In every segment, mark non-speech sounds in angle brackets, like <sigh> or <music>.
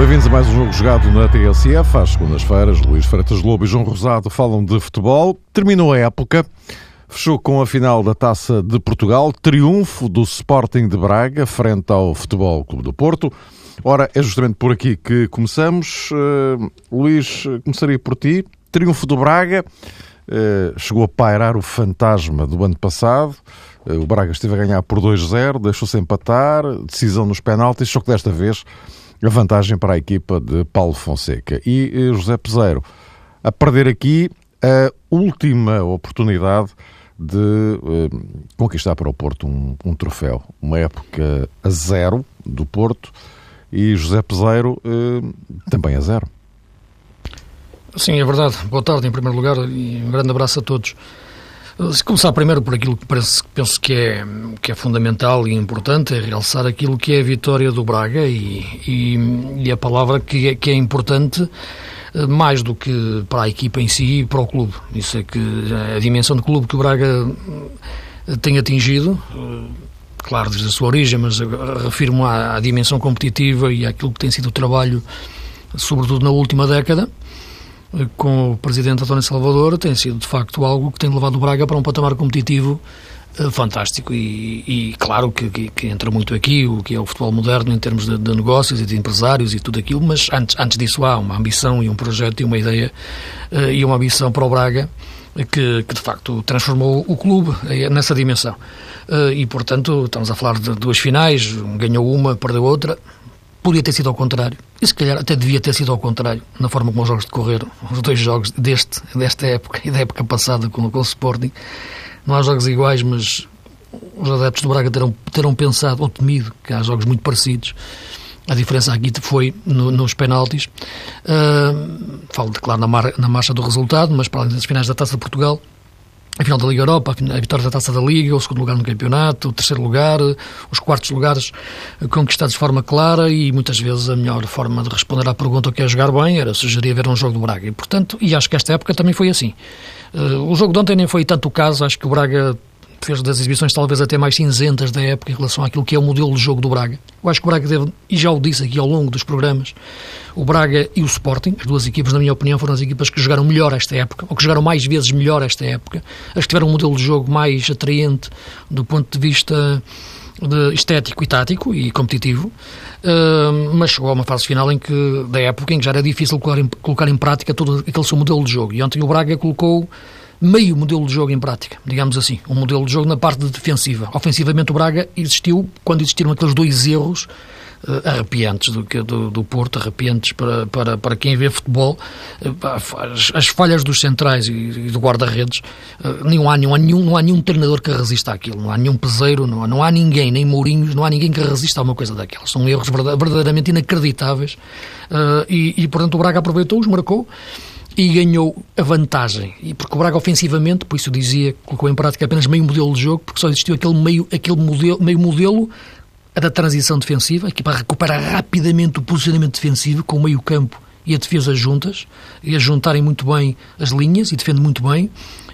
Bem-vindos a mais um jogo jogado na TSF. Às segundas-feiras, Luís Freitas Lobo e João Rosado falam de futebol. Terminou a época, fechou com a final da Taça de Portugal, triunfo do Sporting de Braga frente ao Futebol Clube do Porto. Ora, é justamente por aqui que começamos. Uh, Luís, começaria por ti. Triunfo do Braga. Uh, chegou a pairar o fantasma do ano passado. Uh, o Braga esteve a ganhar por 2-0, deixou-se empatar, decisão nos penaltis, só que desta vez a vantagem para a equipa de Paulo Fonseca. E eh, José Peseiro a perder aqui a última oportunidade de uh, conquistar para o Porto um, um, troféu. Uma época a zero do Porto e José Peseiro uh, também a zero. Sim, é verdade. Boa tarde, em primeiro lugar, e um grande abraço a todos. Se começar primeiro por aquilo que penso que é, que é fundamental e importante, é realçar aquilo que é a vitória do Braga e, e, e a palavra que é, que é importante eh, mais do que para a equipa em si e para o clube. Isso é que a dimensão do clube que o Braga eh, tem atingido, eh, claro, desde a sua origem, mas refiro-me à, à dimensão competitiva e àquilo que tem sido o trabalho, sobretudo na última década, com o presidente António Salvador tem sido de facto algo que tem levado o Braga para um patamar competitivo uh, fantástico e, e claro que, que, que, entra muito aqui o que é o futebol moderno em termos de, de, negócios e de empresários e tudo aquilo, mas antes, antes disso há uma ambição e um projeto e uma ideia uh, e uma ambição para o Braga que, que, de facto transformou o clube eh, nessa dimensão. E portanto estamos a falar de duas finais, ganhou uma, perdeu outra, Podia ter sido ao contrário. E se calhar até devia ter sido ao contrário, na forma como os jogos decorreram. Os dois jogos deste, desta época e da época passada com, com o Sporting. Não há jogos iguais, mas os adeptos do Braga terão, terão pensado ou temido que há jogos muito parecidos. A diferença aqui foi no, nos penaltis. Uh, falo, claro, na, mar, na marcha do resultado, mas para além das finais da Taça de Portugal, a final da Liga Europa, a vitória da Taça da Liga, o segundo lugar no campeonato, o terceiro lugar, os quartos lugares conquistados de forma clara e muitas vezes a melhor forma de responder à pergunta o que é jogar bem era sugerir ver um jogo do Braga. E, portanto, e acho que esta época também foi assim. Uh, o jogo de ontem nem foi tanto o caso, acho que o Braga fez das exibições talvez até mais cinzentas da época em relação àquilo que é o modelo de jogo do Braga. Eu acho que o Braga deve, e já o disse aqui ao longo dos programas, o Braga e o Sporting, as duas equipas, na minha opinião, foram as equipas que jogaram melhor esta época, ou que jogaram mais vezes melhor esta época, as que tiveram um modelo de jogo mais atraente do ponto de vista de estético e tático e competitivo, uh, mas chegou a uma fase final em que, da época em que já era difícil colocar em, colocar em prática todo aquele seu modelo de jogo. E ontem o Braga colocou meio modelo de jogo em prática, digamos assim. Um modelo de jogo na parte defensiva. Ofensivamente, o Braga existiu quando existiram aqueles dois erros uh, arrepiantes do, do, do Porto, arrepiantes para, para, para quem vê futebol. Uh, as, as, falhas dos centrais e, e do guarda-redes, uh, há, não, há nenhum, não há nenhum treinador que resista àquilo, não há nenhum peseiro, não há, não há ninguém, nem Mourinhos, não há ninguém que resista a uma coisa daquelas. São erros verdadeiramente inacreditáveis e, e, portanto, o Braga aproveitou-os, marcou e ganhou a vantagem. E porque o Braga ofensivamente, por isso dizia, colocou em prática apenas meio modelo de jogo, porque só existiu aquele meio, aquele modelo, meio modelo da transição defensiva, aqui para recuperar rapidamente o posicionamento defensivo com o meio campo e a defesa juntas, e a juntarem muito bem as linhas e defende muito bem,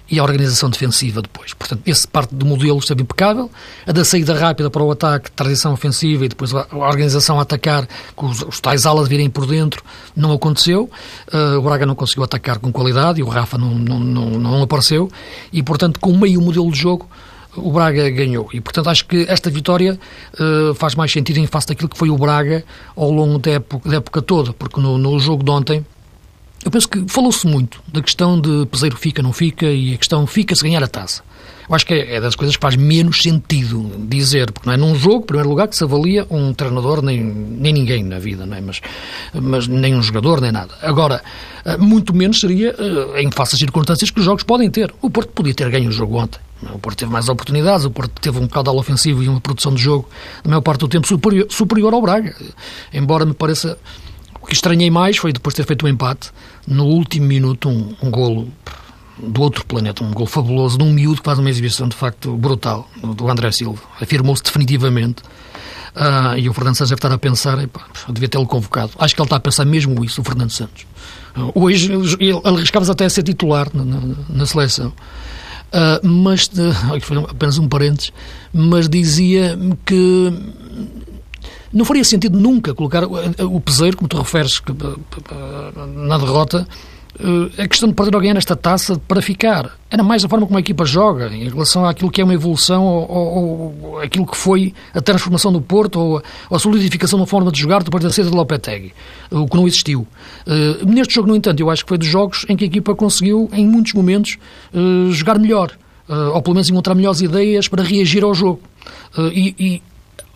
e a organização defensiva depois. Portanto, esse parte do modelo esteve impecável. A da saída rápida para o ataque, transição ofensiva e depois a organização a atacar, com os, os tais alas virem por dentro, não aconteceu. Uh, o Braga não conseguiu atacar com qualidade e o Rafa não, não, não, não apareceu. E, portanto, com meio modelo de jogo, o Braga ganhou. E, portanto, acho que esta vitória uh, faz mais sentido em face daquilo que foi o Braga ao longo da época, da época toda, porque no, no jogo de ontem eu penso que falou-se muito da questão de Peseiro fica, não fica, e a questão fica-se ganhar a taça. Eu acho que é, é das coisas que faz menos sentido dizer, porque não é num jogo, em primeiro lugar, que se avalia um treinador, nem, nem ninguém na vida, não é? mas, mas nem um jogador, nem nada. Agora, eh, muito menos seria eh, em face às circunstâncias que os jogos podem ter. O Porto podia ter ganho o jogo ontem. O Porto teve mais oportunidades, o Porto teve um caudal ofensivo e uma produção de jogo, na maior parte do tempo, superior, superior ao Braga. Embora me pareça. O que estranhei mais foi depois de ter feito um empate, no último minuto, um, um golo do outro planeta, um gol fabuloso, num miúdo que faz uma exibição de facto brutal, do André Silva. Afirmou-se definitivamente. Uh, e o Fernando Santos deve estar a pensar, epá, devia tê-lo convocado. Acho que ele está a pensar mesmo isso, o Fernando Santos. Uh, hoje ele, ele arriscava-se até a ser titular na, na, na seleção. Uh, mas, apenas um parênteses, mas dizia que não faria sentido nunca colocar o peseiro, como tu referes, na derrota, eh, a questão de perder alguém nesta taça para ficar. Era mais a forma como a equipa joga, em relação àquilo que é uma evolução ou, ou, ou aquilo que foi a transformação do Porto ou a, a solidificação da forma de jogar depois da saída de Lopetegui, o que não existiu. Uh, neste jogo, no entanto, eu acho que foi dos jogos em que a equipa conseguiu, em muitos momentos, uh, jogar melhor, uh, ou pelo menos encontrar melhores ideias para reagir ao jogo. e, e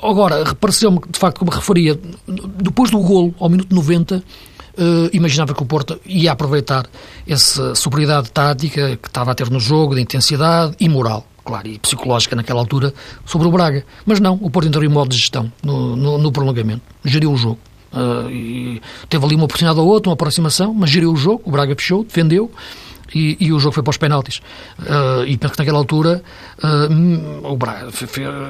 Agora, pareceu-me, de facto, como referia, depois do golo, ao minuto 90, Uh, imaginava que o Porto ia aproveitar essa superioridade tática que estava a ter no jogo, de intensidade e moral, claro, e psicológica naquela altura, sobre o Braga. Mas não, o Porto entrou em modo de gestão no, no, no prolongamento, geriu o jogo. Uh, teve ali uma oportunidade ou outra, uma aproximação, mas geriu o jogo, o Braga fechou, defendeu, e, e, o jogo foi para os penaltis. Uh, e penso que naquela altura uh, o, Braga,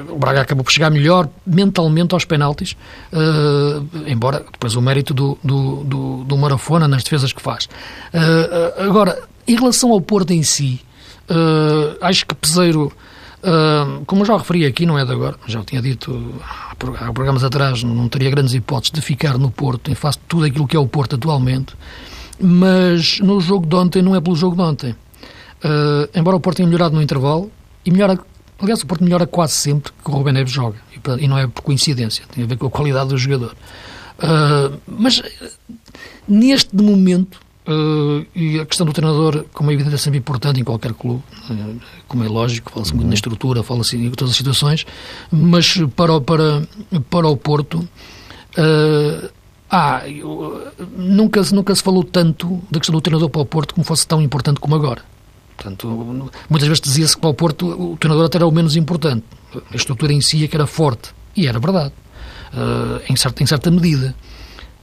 o, Braga, acabou por chegar melhor mentalmente aos penaltis, uh, embora depois o mérito do, do, do, do, Marafona nas defesas que faz. agora, em relação ao Porto em si, acho que Peseiro. Uh, como eu já referi aqui, não é de agora, já o tinha dito há programas atrás, não, teria grandes hipóteses de ficar no Porto em face de tudo aquilo que é o Porto atualmente mas no jogo de ontem não é pelo jogo de ontem. Uh, embora o Porto tenha melhorado no intervalo, e melhora, aliás, o Porto melhora quase sempre que o Rubem Neves joga, e, não é por coincidência, tem a ver com a qualidade do jogador. Uh, mas neste momento, uh, e a questão do treinador, como é evidente, é sempre importante em qualquer clube, como é lógico, fala-se muito na estrutura, fala-se em todas as situações, mas para, para, para o Porto. Uh, ah, eu, nunca, nunca se falou tanto da questão do treinador para o Porto como fosse tão importante como agora. Portanto, muitas vezes dizia-se que para o Porto o treinador até era o menos importante. A estrutura em si é que era forte. E era verdade. Uh, em, certa, em certa medida.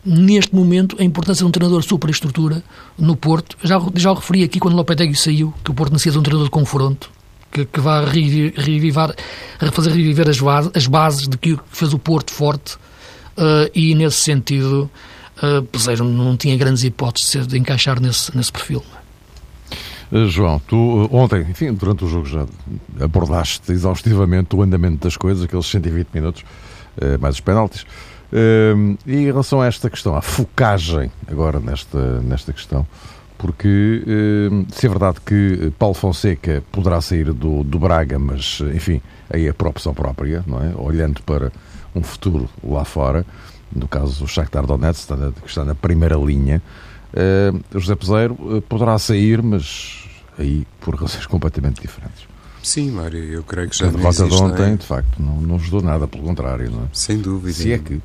Neste momento, a importância de um treinador superestrutura no Porto, já, já o referi aqui quando Lopetegui saiu, que o Porto necessita de um treinador de confronto, que, que vá revivar, fazer reviver as as bases de que fez o Porto forte uh, e nesse sentido uh, Peseiro não tinha grandes hipóteses de encaixar nesse, nesse perfil. Uh, João, tu ontem, enfim, durante o jogo já abordaste exaustivamente o andamento das coisas, aqueles 120 minutos, mais os penaltis. e em relação a esta questão, a focagem agora nesta, nesta questão, porque se é verdade que Paulo Fonseca poderá sair do, do Braga, mas enfim, aí é por opção própria, não é? Olhando para um futuro lá fora, no caso o Shakhtar Donetsk, que está na primeira linha. Uh, José Peseiro uh, poderá sair, mas aí por razões <laughs> completamente diferentes. Sim, Mário, eu creio que já a derrota de ontem, de facto, não, não ajudou nada, pelo contrário. Não é? Sem dúvida. Se é que...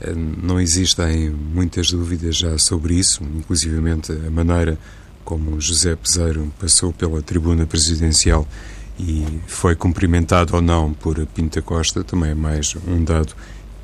Eh, não existem muitas dúvidas já sobre isso, inclusivamente a maneira como José Peseiro passou pela tribuna presidencial e foi cumprimentado ou não por Pinta Costa, também é mais um dado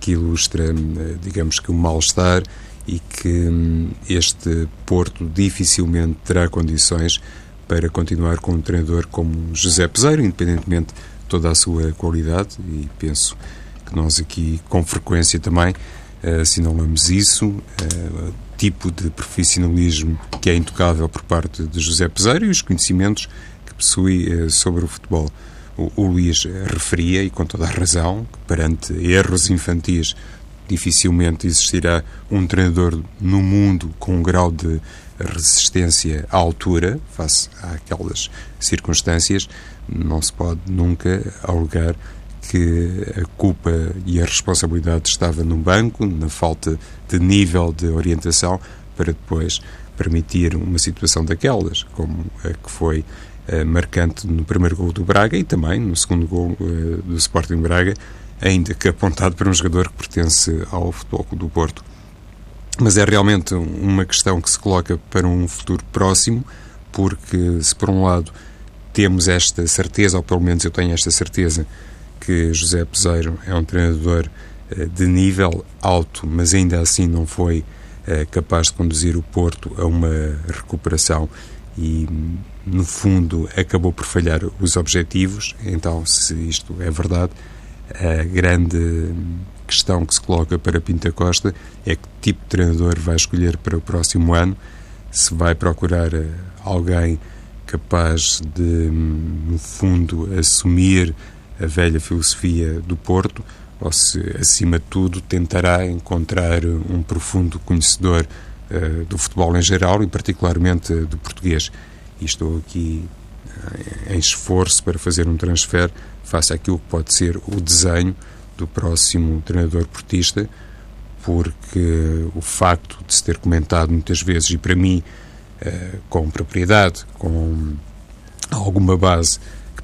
que ilustra, eh, digamos que, o mal-estar e que hum, este Porto dificilmente terá condições para continuar com um treinador como José Peseiro, independentemente de toda a sua qualidade, e penso que nós aqui, com frequência também, eh, assinalamos isso, uh, tipo de profissionalismo que é intocável por parte de José Peseiro e os conhecimentos possui eh, sobre o futebol. O, Luís referia, e com toda a razão, que perante erros infantis dificilmente existirá um treinador no mundo com um grau de resistência à altura, face àquelas circunstâncias, não se pode nunca alegar que a culpa e a responsabilidade estava no banco, na falta de nível de orientação, para depois permitir uma situação daquelas, como a que foi marcante no primeiro gol do Braga e também no segundo gol uh, do Sporting Braga, ainda que apontado para um jogador que pertence ao Futebol do Porto. Mas é realmente uma questão que se coloca para um futuro próximo, porque se por um lado temos esta certeza, ou pelo menos eu tenho esta certeza, que José Peseiro é um treinador uh, de nível alto, mas ainda assim não foi capaz de conduzir o Porto a uma recuperação e, no fundo, acabou por falhar os objetivos. Então, se isto é verdade, a grande questão que se coloca para Pinta Costa é que tipo de treinador vai escolher para o próximo ano, se vai procurar eh, alguém capaz de, no fundo, assumir a velha filosofia do Porto ou se, acima de tudo, tentará encontrar um profundo conhecedor uh, do futebol em geral e, particularmente, do português. E estou aqui uh, em esforço para fazer um transfer face àquilo que pode ser o desenho do próximo treinador portista, porque o facto de se ter comentado muitas vezes, e para mim, uh, com propriedade, com alguma base,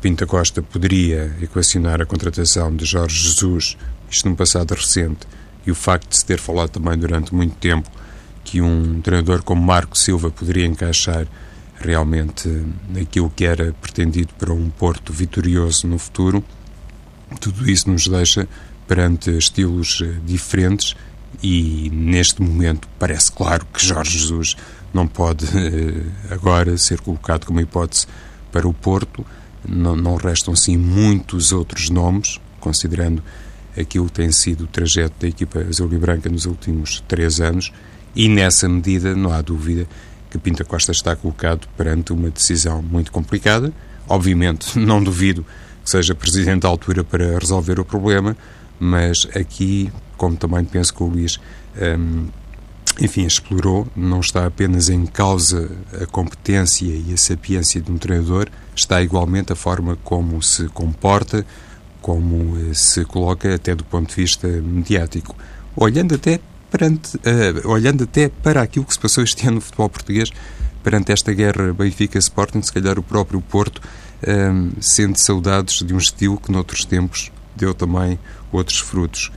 Pinta Costa poderia equacionar a contratação de Jorge Jesus, isto num passado recente, e o facto de se ter falado também durante muito tempo que um treinador como Marco Silva poderia encaixar realmente naquilo que era pretendido para um Porto vitorioso no futuro, tudo isso nos deixa perante estilos eh, diferentes e neste momento parece claro que Jorge Jesus não pode <laughs> eh, agora ser colocado como hipótese para o Porto. Não, não restam sim muitos outros nomes, considerando aquilo que tem sido o trajeto da equipa azul e branca nos últimos três anos, e nessa medida não há dúvida que Pinta Costa está colocado perante uma decisão muito complicada. Obviamente, <laughs> não duvido que seja presidente à altura para resolver o problema, mas aqui, como também penso que o Luís hum, enfim, explorou, não está apenas em causa a competência e a sapiência de um treinador, está igualmente a forma como se comporta, como eh, se coloca até do ponto de vista mediático, olhando até perante, uh, olhando até para aquilo que se passou este <laughs> ano no futebol português, perante esta guerra Benfica-Sporting, se calhar o próprio Porto uh, sente saudades de um estilo que noutros tempos deu também outros frutos.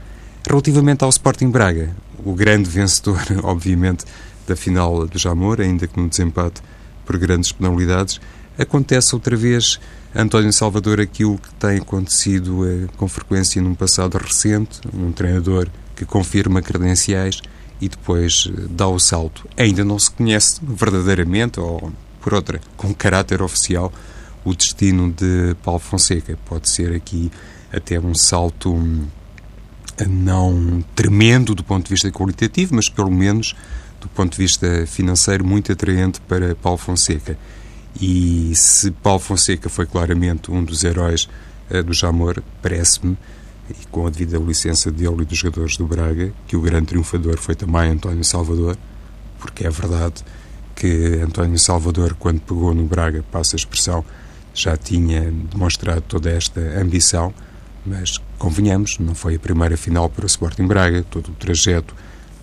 Relativamente ao Sporting Braga, o grande vencedor, <laughs> obviamente, da final do Jamor, ainda que no desempate por grandes penalidades, acontece outra vez António Salvador aquilo que tem acontecido eh, com frequência num passado recente, um treinador que confirma credenciais e depois eh, dá o salto. Ainda não se conhece verdadeiramente, ou por outra, com caráter oficial, o destino de Paulo Fonseca. Pode ser aqui até um salto hum, não tremendo do ponto de vista qualitativo, mas pelo menos do ponto de vista financeiro muito atraente para Paulo Fonseca. E se Paulo Fonseca foi claramente um dos heróis uh, do Jamor, parece-me, e com a devida licença dele e dos jogadores do Braga, que o grande triunfador foi também António Salvador, porque é verdade que António Salvador, quando pegou no Braga, passa a expressão, já tinha demonstrado toda esta ambição, mas convenhamos, não foi a primeira final para o Sporting Braga, todo o trajeto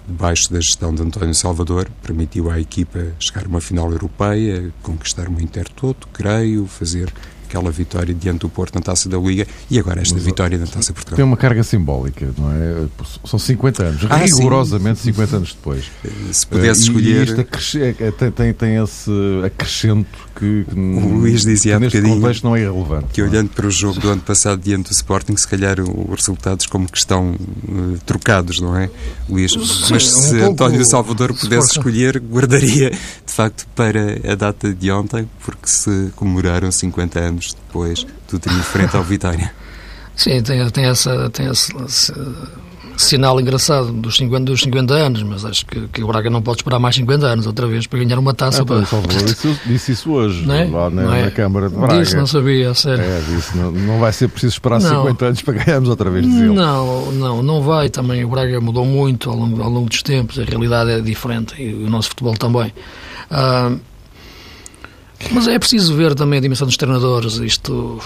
debaixo da gestão de António Salvador, permitiu à equipa chegar a uma final europeia, conquistar o Intertoto, creio, fazer aquela vitória diante do Porto na Taça da Liga e agora esta Mas, vitória na Taça Portugal. Tem uma carga simbólica, não é? São 50 anos, ah, rigorosamente sim. 50 anos depois. Se pudesse escolher. E isto é, tem, tem, tem esse acrescento que, que o Luís dizia que neste contexto não é irrelevante. Que olhando para o jogo do ano passado diante do Sporting, se calhar os resultados como que estão uh, trocados, não é, Luís? Sim, Mas se um António Salvador pudesse escolher, guardaria de facto para a data de ontem, porque se comemoraram 50 anos depois do triunfo frente ao Vitória. <laughs> Sim, tem, tem, essa, tem esse, esse sinal engraçado dos 50, dos 50 anos, mas acho que, que o Braga não pode esperar mais 50 anos outra vez para ganhar uma taça. Ah, para... Salvador disse, disse isso hoje, é? lá na, é? na, Câmara de Braga. Disse, não sabia, sério. É, disse, não, não vai ser preciso esperar não. 50 anos para ganharmos outra vez, dizia Não, não, não vai também. O Braga mudou muito ao longo, ao longo dos tempos, a realidade é diferente e o nosso futebol também. Ah, mas é preciso ver também a dimensão dos treinadores. Isto,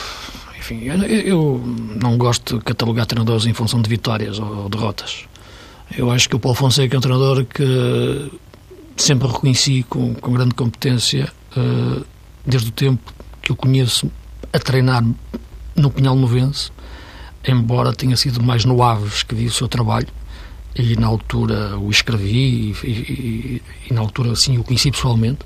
enfim, eu, não gosto de catalogar treinadores em função de vitórias ou derrotas. Eu acho que o Paulo Fonseca é um treinador que sempre reconheci com, com grande competência, uh, desde o tempo que eu conheço, a treinar no Pinhal Novense, embora tenha sido mais no Aves que vi o seu trabalho, e na altura o escrevi e, e, e na altura sim o conheci pessoalmente,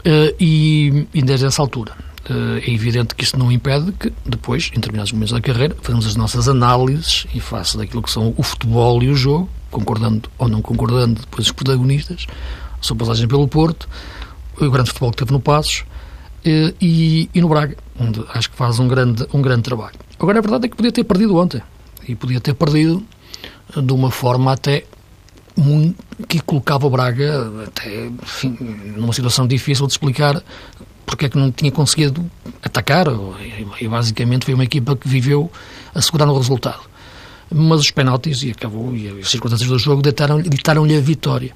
uh, e, e desde essa altura. Uh, é evidente que isso não impede que depois, em determinados momentos da carreira, fazemos as nossas análises e face daquilo que são o futebol e o jogo, concordando ou não concordando depois os protagonistas, a sua passagem pelo Porto, o grande futebol que teve no Passos uh, e, e no Braga, onde acho que faz um grande, um grande trabalho. Agora, a verdade é que podia ter perdido ontem. E podia ter perdido de uma forma até que colocava o Braga até enfim, numa situação difícil de explicar porque é que não tinha conseguido atacar, e basicamente foi uma equipa que viveu assegurando o resultado. Mas os penaltis, e acabou, e as circunstâncias do jogo ditaram-lhe ditaram a vitória.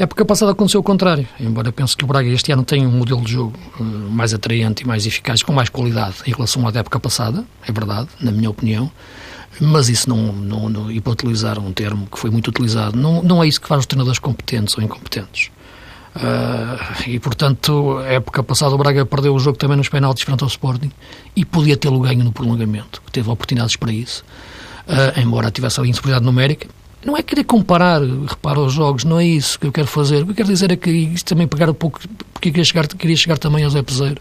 A passada aconteceu o contrário, embora pense que o Braga este ano tenha um modelo de jogo uh, mais atraente e mais eficaz, com mais qualidade em relação à época passada, é verdade, na minha opinião, mas isso não, não, não e para utilizar um termo que foi muito utilizado, não, não é isso que faz os treinadores competentes ou incompetentes. Uh, e portanto, época passada o Braga perdeu o jogo também nos penaltis frente ao Sporting e podia tê-lo ganho no prolongamento, teve oportunidades para isso, uh, embora tivesse ali insuperioridade numérica. Não é querer comparar, repara, os jogos, não é isso que eu quero fazer. O que eu quero dizer é que isto também pegar um pouco, porque queria chegar, queria chegar também ao Zé Peseiro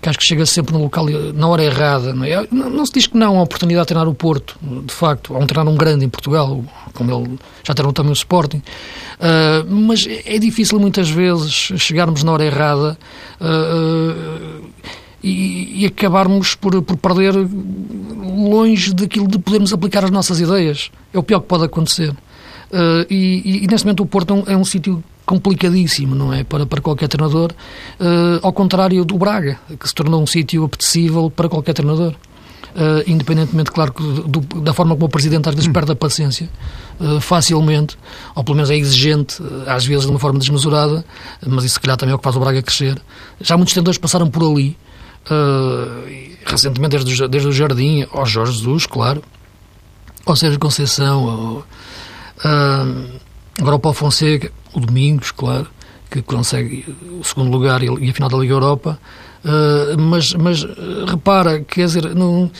que acho que chega sempre no local, na hora errada. Não, é? não, não se diz que não há oportunidade de treinar o Porto, de facto. Há um treinar um grande em Portugal, como ele já treinou também o Sporting. Uh, mas é difícil muitas vezes chegarmos na hora errada uh, e, e, acabarmos por, por perder longe daquilo de podermos aplicar as nossas ideias. É o pior que pode acontecer. Uh, e, e, neste momento o Porto é um, é um sítio complicadíssimo, não é? Para, para qualquer treinador, uh, ao contrário do Braga, que se tornou um sítio apetecível para qualquer treinador. Uh, independentemente, claro, do, da forma como o Presidente às vezes hum. perde a paciência uh, facilmente, ou pelo menos é exigente, às vezes de uma forma desmesurada, mas isso se calhar também é o que faz o Braga crescer. Já muitos treinadores passaram por ali, recentemente desde, desde o Jardim ao Jorge Jesus, claro, ou seja, Conceição, ou, agora o Paulo Fonseca, o Domingos, claro, que consegue o segundo lugar e a final da Liga Europa, uh, mas, mas repara, quer dizer, não,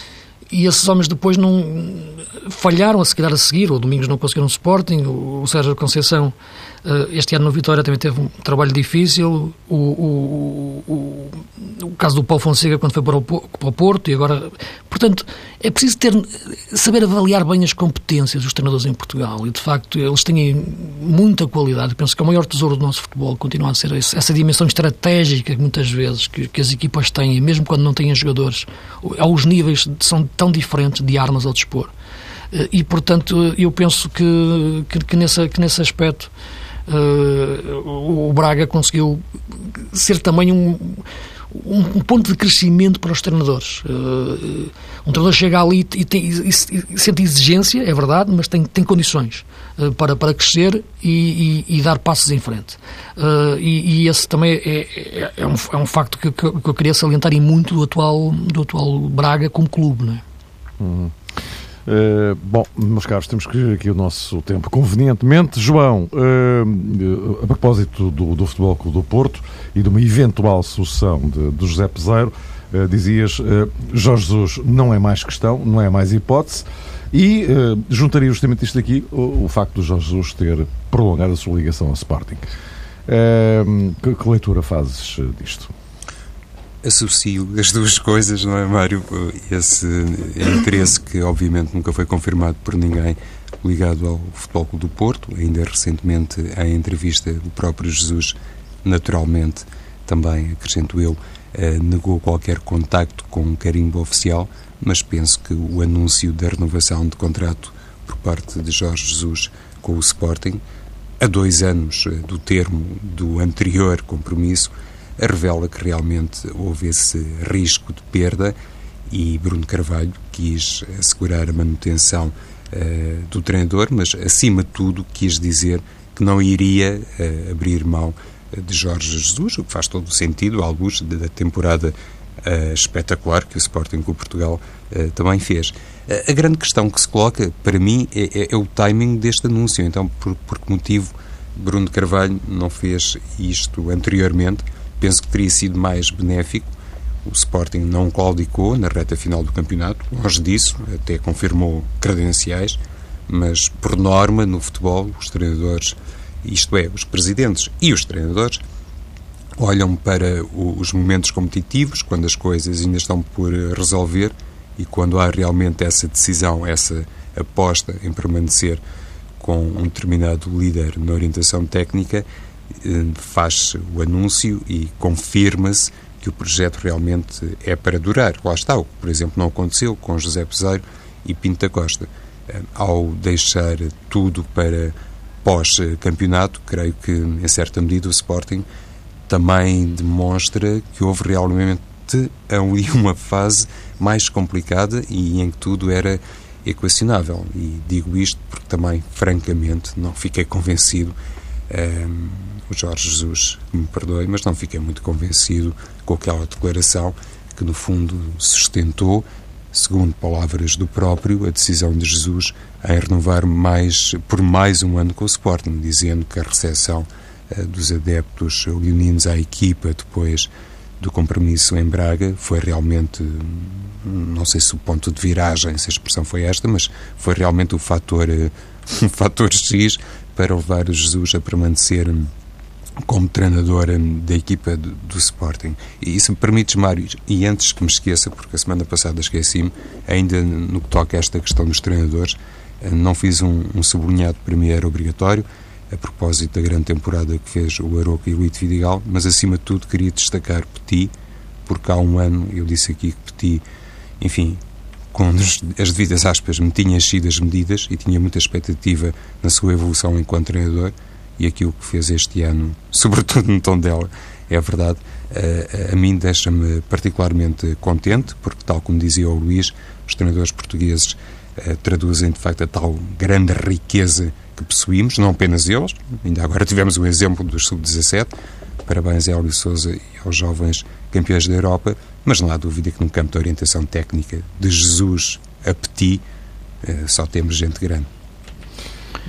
e esses homens depois não falharam a se a seguir, o Domingos não conseguiram o Sporting, o, o Sérgio Conceição eh, este ano no Vitória também teve um trabalho difícil. O, o, o, o caso do Paulo Fonseca quando foi para o, para o, Porto e agora. Portanto, é preciso ter, saber avaliar bem as competências dos treinadores em Portugal e, de facto, eles têm muita qualidade. Penso que o maior tesouro do nosso futebol continua a ser essa dimensão estratégica que muitas vezes que, que as equipas têm, mesmo quando não têm jogadores. Os níveis são tão diferentes de armas ao dispor. Eh, e, portanto, eu penso que, que, que, que nesse aspecto o Braga conseguiu ser também um, um, um, ponto de crescimento para os treinadores. Uh, um treinador chega ali e, tem, e, e, sente exigência, é verdade, mas tem, tem condições uh, para, para crescer e, e, dar passos em frente. Uh, e, esse também é, é, é, um, é um facto que, que, eu queria salientar e muito do atual, do atual Braga como clube. Não é? Uhum. Uh, bom, meus caros, temos que aqui o nosso tempo convenientemente. João, uh, a propósito do, do Futebol Clube do Porto e de uma eventual sucessão de, de José Peseiro, uh, dizias Jorge Jesus não é mais questão, não é mais hipótese, e juntaria justamente isto aqui, o, o, facto de Jorge Jesus ter prolongado a sua ligação ao Sporting. Que, que leitura fazes disto? Associo as duas coisas, não é, Mário? Esse interesse que, obviamente, nunca foi confirmado por ninguém ligado ao Futebol Clube do Porto, ainda recentemente, a entrevista do próprio Jesus, naturalmente, também, acrescento eu, eh, negou qualquer contacto com um carimbo oficial, mas penso que o anúncio da renovação de contrato por parte de Jorge Jesus com o Sporting, a dois anos eh, do termo do anterior compromisso, revela que realmente houve esse risco de perda e Bruno Carvalho quis assegurar a manutenção uh, do treinador, mas acima de tudo quis dizer que não iria uh, abrir mão de Jorge Jesus, o que faz todo o sentido à luz da temporada uh, espetacular que o Sporting Clube Portugal também fez. a grande questão que se coloca, para mim, é, é, é, o timing deste anúncio. Então, por, por que motivo Bruno Carvalho não fez isto anteriormente. Penso que teria sido mais benéfico. O Sporting não claudicou na reta final do campeonato, longe disso, até confirmou credenciais, mas por norma no futebol os treinadores, isto é, os presidentes e os treinadores, olham para os momentos competitivos, quando as coisas ainda estão por resolver e quando há realmente essa decisão, essa aposta em permanecer com um determinado líder na orientação técnica, faz o anúncio e confirma-se que o projeto realmente é para durar. Lá está, o que, por exemplo, não aconteceu com José Peseiro e Pinta Costa. Eh, ao deixar tudo para pós-campeonato, creio que, em certa medida, o Sporting também demonstra que houve realmente ali <laughs> uma fase mais complicada e em que tudo era equacionável. E digo isto porque também, francamente, não fiquei convencido. Ehm, o Jorge Jesus me perdoe, mas não fiquei muito convencido com aquela declaração que, no fundo, sustentou, segundo palavras do próprio, a decisão de Jesus em renovar mais, por mais um ano com o Sporting, dizendo que a recepção uh, dos adeptos leoninos à equipa depois do compromisso em Braga foi realmente, não sei se o ponto de viragem, se a expressão foi esta, mas foi realmente o fator, eh, <laughs> um fator X para levar Jesus a permanecer como treinador da equipa do, do Sporting. E isso me permites, Mário, e antes que me esqueça, porque a semana passada esqueci-me, ainda no que toca a esta questão dos treinadores, eh, não fiz um, um sublinhado era obrigatório, a propósito da grande temporada que fez o Aroca e o Luís Vidigal, mas acima de tudo queria destacar Petit, porque há um ano eu disse aqui que Petit, enfim, com as devidas aspas, me tinha enchido as medidas e tinha muita expectativa na sua evolução enquanto treinador e aquilo que fez este ano, <laughs> sobretudo no tom dela, é verdade, a, a mim deixa-me particularmente contente, porque, tal como dizia o Luís, os treinadores portugueses eh, traduzem de facto a tal grande riqueza que possuímos, não apenas eles, ainda agora <laughs> tivemos o exemplo dos sub-17, parabéns a Hélio Souza e aos jovens campeões da Europa, mas não há dúvida que no campo da orientação técnica de Jesus a Petit eh, só temos gente grande.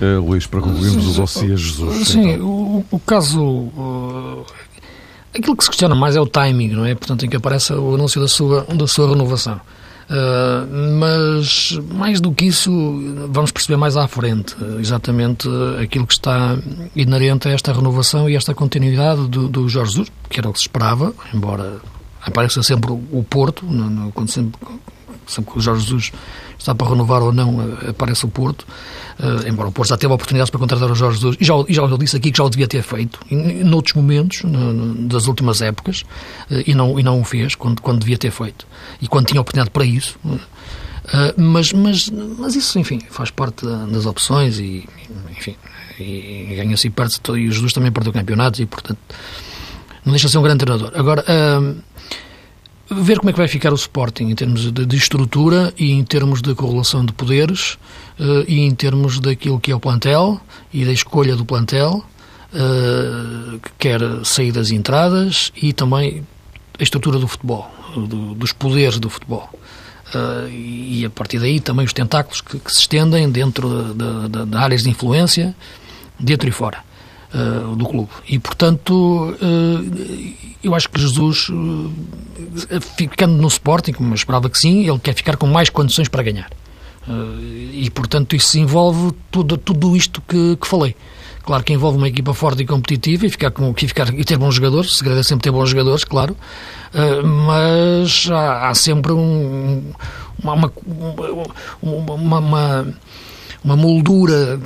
Uh, Luís, para concluirmos o dossiê Jesus. Sim, então. o, o, caso. Uh, aquilo que se questiona mais é o timing, não é? Portanto, em que aparece o anúncio da sua, da sua renovação. Uh, mas mais do que isso, vamos perceber mais à frente exatamente aquilo que está inerente a esta renovação e esta continuidade do, do Jorge Jesus, que era o que se esperava, embora apareça sempre o Porto, no, no, quando sempre, sempre que o Jorge Jesus está para renovar ou não, aparece o Porto. Uh, embora o Porto já teve oportunidades para contratar o Jorge Jesus, e já, e já disse aqui que já o devia ter feito, em, noutros momentos no, no, das últimas épocas, uh, e, não, e não o fez quando, quando devia ter feito, e quando tinha oportunidade para isso. Uh, mas, mas, mas isso, enfim, faz parte das opções e, enfim, e, ganha-se e perde-se, e o Jesus também perdeu campeonatos e, portanto, não deixa de ser um grande treinador. Agora, ver como é que vai ficar o Sporting em termos de, de estrutura e em termos de correlação de poderes uh, e em termos daquilo que é o plantel e da escolha do plantel, uh, quer saídas e entradas e também a estrutura do futebol, do, dos poderes do futebol. Uh, e a partir daí também os tentáculos que, que se estendem dentro de, de, de áreas de influência, dentro e fora uh, do clube. E, portanto, uh, eu acho que Jesus, uh, ficando no Sporting, como eu esperava que sim, ele quer ficar com mais condições para ganhar. e, portanto, isso envolve tudo, tudo isto que, que falei. Claro que envolve uma equipa forte e competitiva e, ficar com, ficar, e ter bons jogadores, o segredo é sempre ter bons jogadores, claro, uh, mas há, há sempre um, uma, uma, uma, uma uma moldura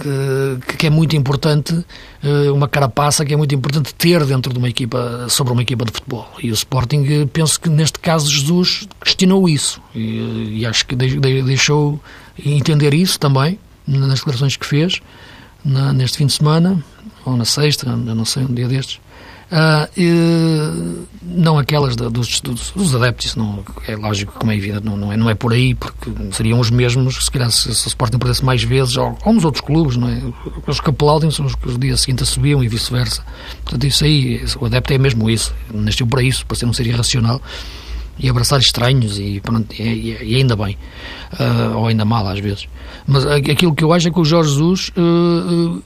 que, que é muito importante, eh, uma carapaça que é muito importante ter dentro de uma equipa, sobre uma equipa de futebol. E o Sporting, eh, penso que neste caso Jesus questionou isso e, e acho que deixou entender isso também nas declarações que fez na, neste fim de semana, ou na sexta, não sei, um dia destes. Uh, e, não aquelas dos, dos, dos, adeptos, isso não, é lógico, como é evidente, não, não, é, não é por aí, porque seriam os mesmos, se calhar se, se o Sporting perdesse mais vezes, ou, ou nos outros clubes, não é? Os que aplaudem são os que os dias seguintes subiam e vice-versa. Portanto, isso aí, o adepto é mesmo isso, nasceu para isso, para ser um ser irracional e abraçar estranhos e, pronto, e, e ainda bem, uh, ou ainda mal às vezes. Mas aquilo que eu acho é que o Jorge Jesus. Uh,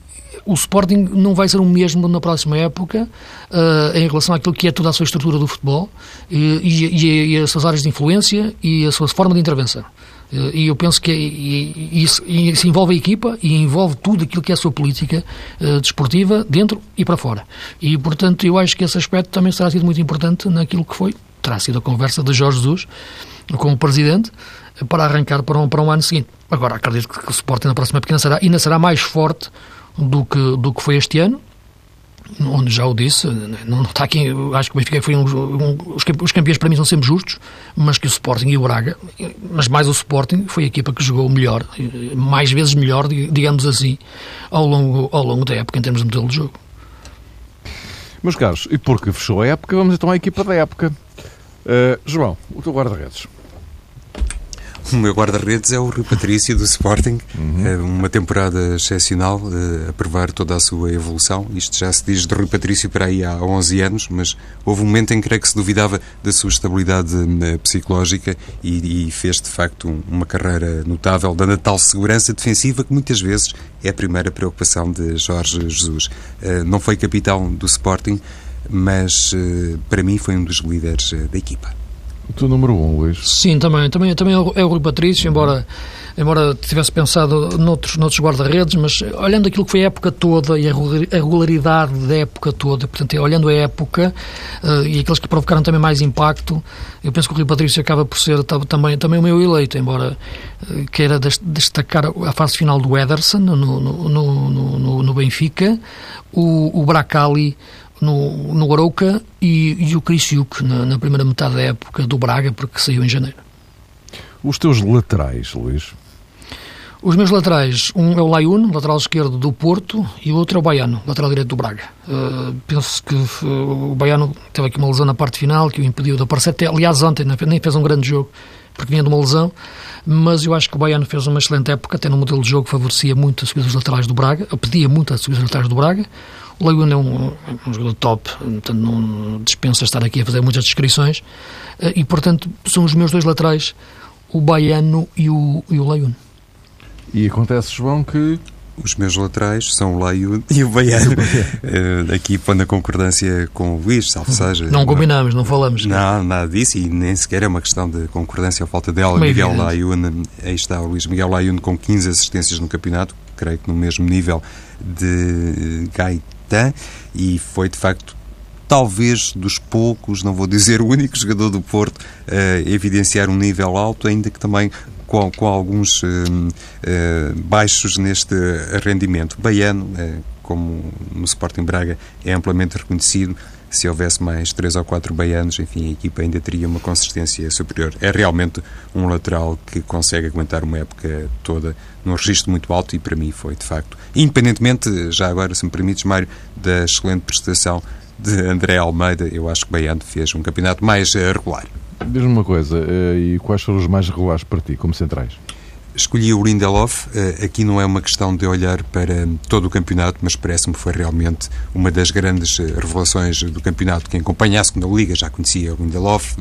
o Sporting não vai ser o mesmo na próxima época uh, em relação àquilo que é toda a sua estrutura do futebol e, e, e, as suas áreas de influência e a sua forma de intervenção. Uh, e eu penso que isso, isso, envolve a equipa e envolve tudo aquilo que é a sua política uh, desportiva, dentro e para fora. E, portanto, eu acho que esse aspecto também será sido muito importante naquilo que foi, terá sido a conversa de Jorge Jesus com o Presidente, para arrancar para um, para um ano seguinte. Agora, acredito que o Sporting na próxima pequena será, ainda será mais forte do que, do que foi este ano, onde já o disse, não está aqui, acho que o Benfica foi um, um, os campeões para mim são sempre justos, mas que o Sporting e o Braga, mas mais o Sporting, foi a equipa que jogou melhor, mais vezes melhor, digamos assim, ao longo, ao longo da época, em termos de modelo de jogo. Meus caros, e porque fechou a época, vamos então à equipa da época. Uh, João, o teu guarda-redes. O meu guarda-redes é o Rui Patrício do Sporting. Uhum. É uma temporada excepcional, eh, a provar toda a sua evolução. Isto já se diz de Rui Patrício para aí há 11 anos, mas houve um momento em que creio que se duvidava da sua estabilidade eh, psicológica e, e fez de facto uma carreira notável, dando a tal segurança defensiva que muitas vezes é a primeira preocupação de Jorge Jesus. Eh, não foi capitão do Sporting, mas para mim foi um dos líderes da equipa. O teu número um, Luís? Sim, também. Também, também é o é Rui Patrício, embora, embora tivesse pensado noutros, noutros guarda-redes, mas olhando aquilo que foi a época toda e a regularidade da época toda, portanto, olhando a época uh, e aqueles que provocaram também mais impacto, eu penso que o Rui Patrício acaba por ser também, também o meu eleito, embora uh, queira destacar a fase final do Ederson no, no, no, no, no Benfica, o, o Bracali no, no Arouca e, e o Crisiuk na, na primeira metade da época do Braga, porque saiu em janeiro. Os teus laterais, Luís? Os meus laterais, um é o Layun, lateral esquerdo do Porto, e o outro é o Baiano, lateral direito do Braga. Uh, penso que uh, o Baiano teve aqui uma lesão na parte final que o impediu de aparecer. Até, aliás, ontem nem fez um grande jogo, porque vinha de uma lesão, mas eu acho que o Baiano fez uma excelente época, até no modelo de jogo favorecia muito a subida dos laterais do Braga, pedia muito a subida dos laterais do Braga. Laguna é um, um jogador top, portanto não dispensa estar aqui a fazer muitas descrições eh, e, portanto, são os meus dois laterais, o Baiano e o, e o. E acontece, João, que os meus laterais são o Laio <laughs> e o Baiano. uh, aqui pondo a concordância com o Luís, salvo seja. Não combinamos, não falamos. Não, nada disso e nem sequer é uma questão de concordância ou falta dela. Meio Miguel Laiune, aí está o Luís Miguel Laiune com 15 assistências no campeonato, creio que no mesmo nível de E foi de facto talvez dos poucos, não vou dizer o único <laughs> jogador do Porto a evidenciar um nível alto, ainda que também com, com alguns uh, uh, baixos neste rendimento. Baiano, uh, como no Sporting Braga, é amplamente reconhecido, se houvesse mais três ou quatro baianos, enfim, a equipa ainda teria uma consistência superior. É realmente um lateral que consegue aguentar uma época toda num registro muito alto e para mim foi, de facto, independentemente, já agora, se me permites, Mário, da excelente prestação de André Almeida, eu acho que Baiano fez um campeonato mais eh, regular. Diz-me uma coisa, eh, e quais foram os mais regulares para ti, como centrais? Escolhi o Lindelof. Eh, aqui não é uma questão de olhar para todo o campeonato, mas parece-me que foi realmente uma das grandes eh, revelações do campeonato. Quem acompanha a segunda liga já conhecia o Lindelof,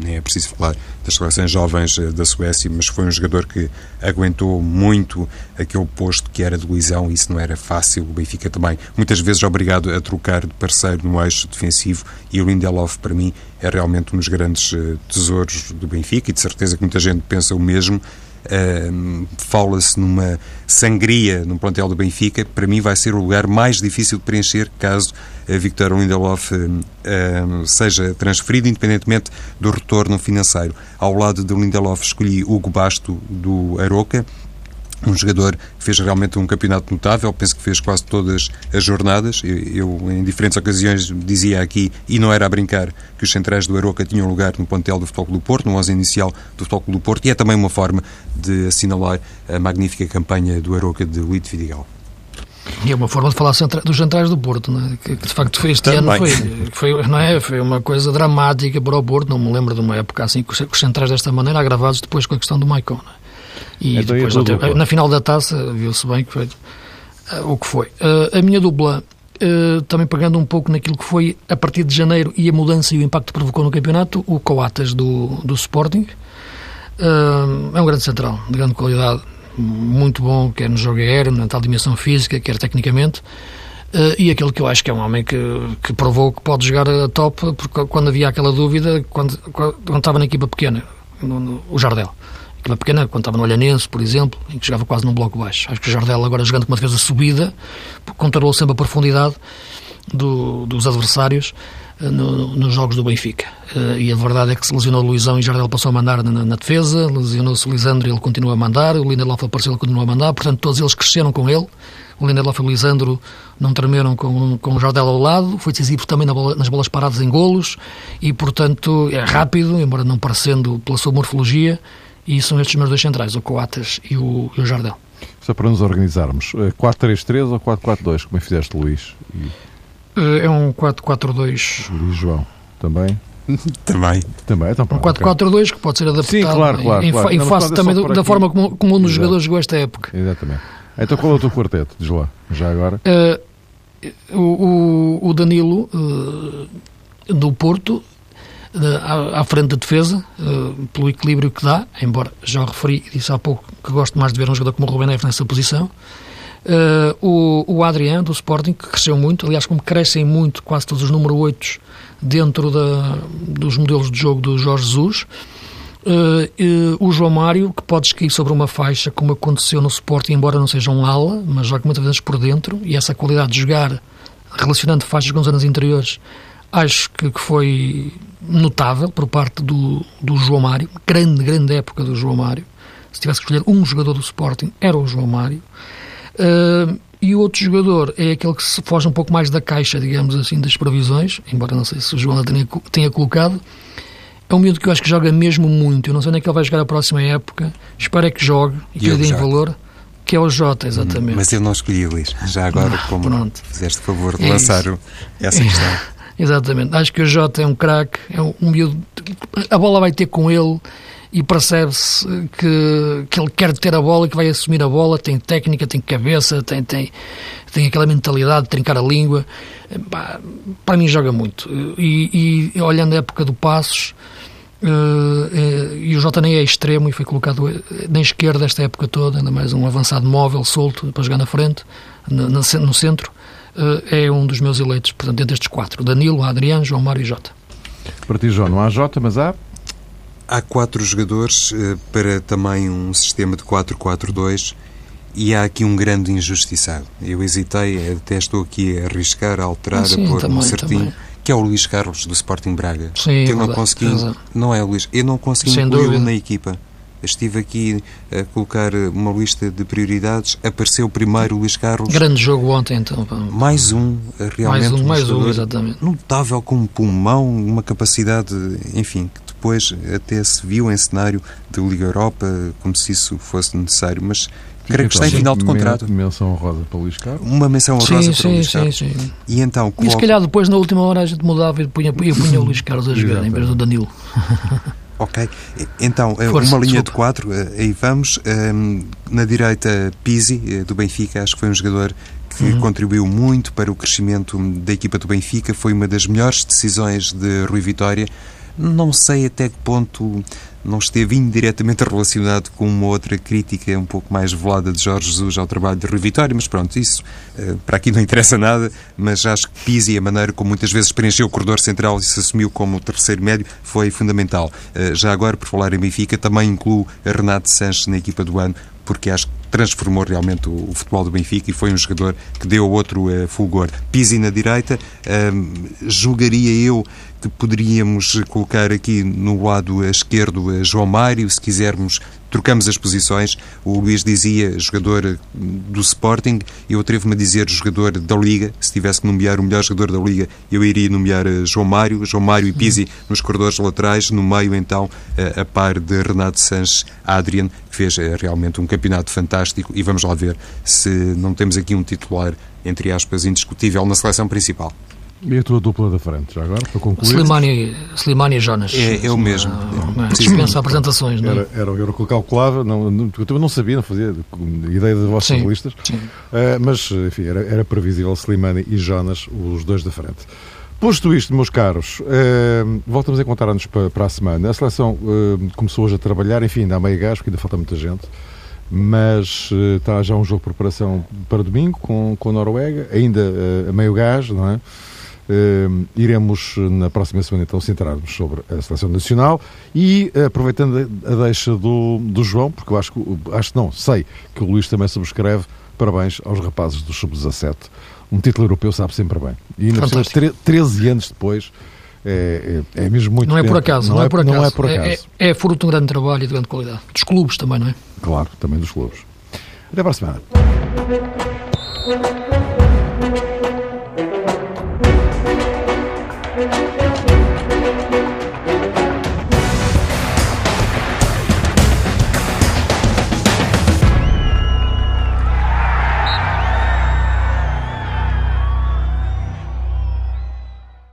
nem é preciso falar das seleções jovens eh, da Suécia, mas foi um jogador que aguentou muito aquele posto que era de Luizão isso não era fácil. O Benfica também, muitas vezes, obrigado a trocar de parceiro no eixo defensivo e o Lindelof, para mim, é realmente um dos grandes tesouros do Benfica e de certeza que muita gente pensa o mesmo. Uh, Fala-se numa sangria no plantel do Benfica. Para mim, vai ser o lugar mais difícil de preencher caso a Victor Lindelof uh, seja transferido, independentemente do retorno financeiro. Ao lado de Lindelof, escolhi Hugo Basto do Aroca um jogador que fez realmente um campeonato notável, penso que fez quase todas as jornadas. Eu, em diferentes ocasiões, dizia aqui, e não era a brincar, que os centrais do Aroca tinham lugar no plantel do Futebol do Porto, no 11 inicial do Futebol do Porto, e é também uma forma de assinalar a magnífica campanha do Aroca de Lito Vidigal. E é uma forma de falar dos centrais do Porto, é? que, de facto foi este Também. ano foi, foi, não é? foi uma coisa dramática para o Porto. Não me lembro de uma época assim com os centrais desta maneira, agravados depois com a questão do Maicon. É? E então, depois, até, na final da taça, viu-se bem que foi uh, o que foi. Uh, a minha dupla, uh, também pegando um pouco naquilo que foi a partir de janeiro e a mudança e o impacto que provocou no campeonato, o Coatas do, do Sporting. é um grande central, de grande qualidade, muito bom, quer no jogo aéreo, na tal dimensão física, quer tecnicamente. Uh, e aquele que eu acho que é um homem que, que provou que pode jogar a top, porque quando havia aquela dúvida, quando, quando estava na equipa pequena, no, no, o Jardel. Equipa pequena, quando estava no Olhanense, por exemplo, em que jogava quase num bloco baixo. Acho que o Jardel, agora jogando com uma defesa subida, controlou sempre a profundidade do, dos adversários uh, no, nos jogos do Benfica. Uh, e a verdade é que se lesionou o Luizão e Jardel passou a mandar na, na defesa, lesionou-se o Lisandro e ele continua a mandar, o Lindelof apareceu e ele continua a mandar, portanto todos eles cresceram com ele o Lindelof e o Lisandro não tremeram com, com o Jardel ao lado, foi decisivo também na bola, nas bolas paradas em golos e, portanto, é rápido, embora não parecendo pela sua morfologia, e são estes os meus dois centrais, o Coates e o, e o Jardel. Só para nos organizarmos, 4-3-3 eh, ou 4-4-2, como é que fizeste, Luís? E... Eh, é um 4-4-2. Luís João, também? <laughs> também. Também, então, um 4-4-2 que pode ser adaptado Sim, claro, claro, em, claro. em face também da, da forma como, como um dos jogadores jogou esta época. Exatamente. Então qual é o teu quarteto? Diz lá, já agora. Uh, o, o, Danilo uh, do Porto à, frente da defesa, pelo equilíbrio que dá, embora já referi e disse há pouco que gosto mais de ver um jogador como o Ruben Neves nessa posição. o, o Adriano do Sporting, que cresceu muito, aliás, como crescem muito quase todos os número 8 dentro da, dos modelos de jogo do Jorge Jesus. Uh, o João Mário, que pode escair sobre uma faixa, como aconteceu no Sporting, embora não seja um ala, mas joga muitas vezes por dentro, e essa qualidade de jogar relacionando faixas com zonas interiores, acho que, que foi notável por parte do, do João Mário. Grande, grande época do João Mário. Se tivesse que escolher um jogador do Sporting, era o João Mário. Uh, e o outro jogador é aquele que se foge um pouco mais da caixa, digamos assim, das previsões, embora não sei se o João tenha, tenha colocado, é um miúdo que eu acho que joga mesmo muito. Eu não sei onde é que ele vai jogar a próxima época. Espero é que jogue e que lhe dê valor. Que é o Jota, exatamente. Mas eu não escolhi, Luís. Já agora, ah, como pronto. fizeste favor de é lançar isso. essa questão. <laughs> exatamente. Acho que o Jota é um craque. É um, miúdo... A bola vai ter com ele e percebe-se que, que ele quer ter a bola, que vai assumir a bola, tem técnica, tem cabeça, tem, tem, tem aquela mentalidade de trincar a língua. Para mim joga muito. E, e olhando a época do Passos, Uh, e o Jota nem é extremo e foi colocado eh, na esquerda esta época toda, ainda mais um avançado móvel, solto, para jogar na frente, no, no centro. Uh, é um dos meus eleitos, portanto, dentro destes quatro: Danilo, Adriano, João Mário e Jota. Para ti, João, não há Jota, mas há. Há quatro jogadores uh, para também um sistema de 4-4-2 e há aqui um grande injustiçado. Eu hesitei, até estou aqui a arriscar, a alterar, ah, sim, a pôr também, um certinho. Também que é o Luís Carlos do Sporting Braga. Sim, que eu não consegui, não é Luís, eu não consegui incluí-lo na equipa. Estive aqui a colocar uma lista de prioridades. Apareceu primeiro o Luís Carlos. Grande jogo ontem, então. Mais um, realmente. Mais um, mais um, exatamente. Notável com um pulmão, uma capacidade, enfim, que depois até se viu em cenário de Liga Europa, como se isso fosse necessário. Mas creio que está em final de contrato. Menção honrosa para o Luís Carlos. Uma menção honrosa sim, para o Luís Carlos. Sim, sim. E então, coloco... E se calhar depois, na última hora, a gente mudava e punha, e punha o Luís Carlos a jogar em vez do Danilo. <laughs> Ok, então eh, Força, uma linha desculpa. de quatro, eh, aí vamos. Ehm, na direita, Pizzi, eh, do Benfica, acho que foi um jogador que uhum. contribuiu muito para o crescimento da equipa do Benfica, foi uma das melhores decisões de Rui Vitória. Não sei até que ponto não esteve indiretamente relacionado com uma outra crítica um pouco mais velada de Jorge Jesus ao trabalho de Rui Vitória, mas pronto, isso uh, para aqui não interessa nada, mas acho que Pizzi, a maneira como muitas vezes preencheu o corredor central e se assumiu como o terceiro médio, foi fundamental. Uh, já agora, por falar em Benfica, também incluo Renato Sanches na equipa do ano, porque acho que transformou realmente o, o, futebol do Benfica e foi um jogador que deu outro uh, fulgor. Pizzi na direita, julgaria eu que poderíamos colocar aqui no lado esquerdo João Mário, se quisermos trocamos as posições. O Luís dizia jogador do Sporting, eu atrevo-me a dizer jogador da Liga. Se tivesse que nomear o melhor jogador da Liga, eu iria nomear eh, João Mário, João Mário e Pizzi nos corredores laterais, no meio então a par de Renato Sanches Adrian, que fez eh, realmente um campeonato fantástico e vamos lá ver se não temos aqui um titular entre aspas indiscutível na seleção principal. E a tua dupla da frente, já agora, para concluir? Slimani, Slimani e Jonas. É, eu mesmo. Uma, dispensa apresentações, não é? Era, era, era o que eu calculava, não, não, eu também não sabia, não fazia ideia das vossas sim, listas, sim. Uh, mas, enfim, era, era previsível Slimani e Jonas, os dois da frente. Posto isto, meus caros, uh, voltamos a encontrar-nos para, para, a semana. A seleção uh, começou hoje a trabalhar, enfim, ainda há meio gás, porque ainda falta muita gente. mas uh, está já um jogo de preparação para domingo com, com a Noruega, ainda uh, a meio gás, não é? Uh, iremos na próxima semana então centrar-nos sobre a seleção nacional e aproveitando a deixa do, do João, porque eu acho que acho não, sei que o Luís também subscreve, parabéns aos rapazes do Sub-17. Um título europeu sabe sempre bem. E ainda por 13 anos depois é, é, é, mesmo muito Não é por acaso, não, não, é, por acaso. Não é por é, acaso. É, é, fruto de um grande trabalho e de grande qualidade. Dos clubes também, não é? Claro, também dos clubes. Até para a semana.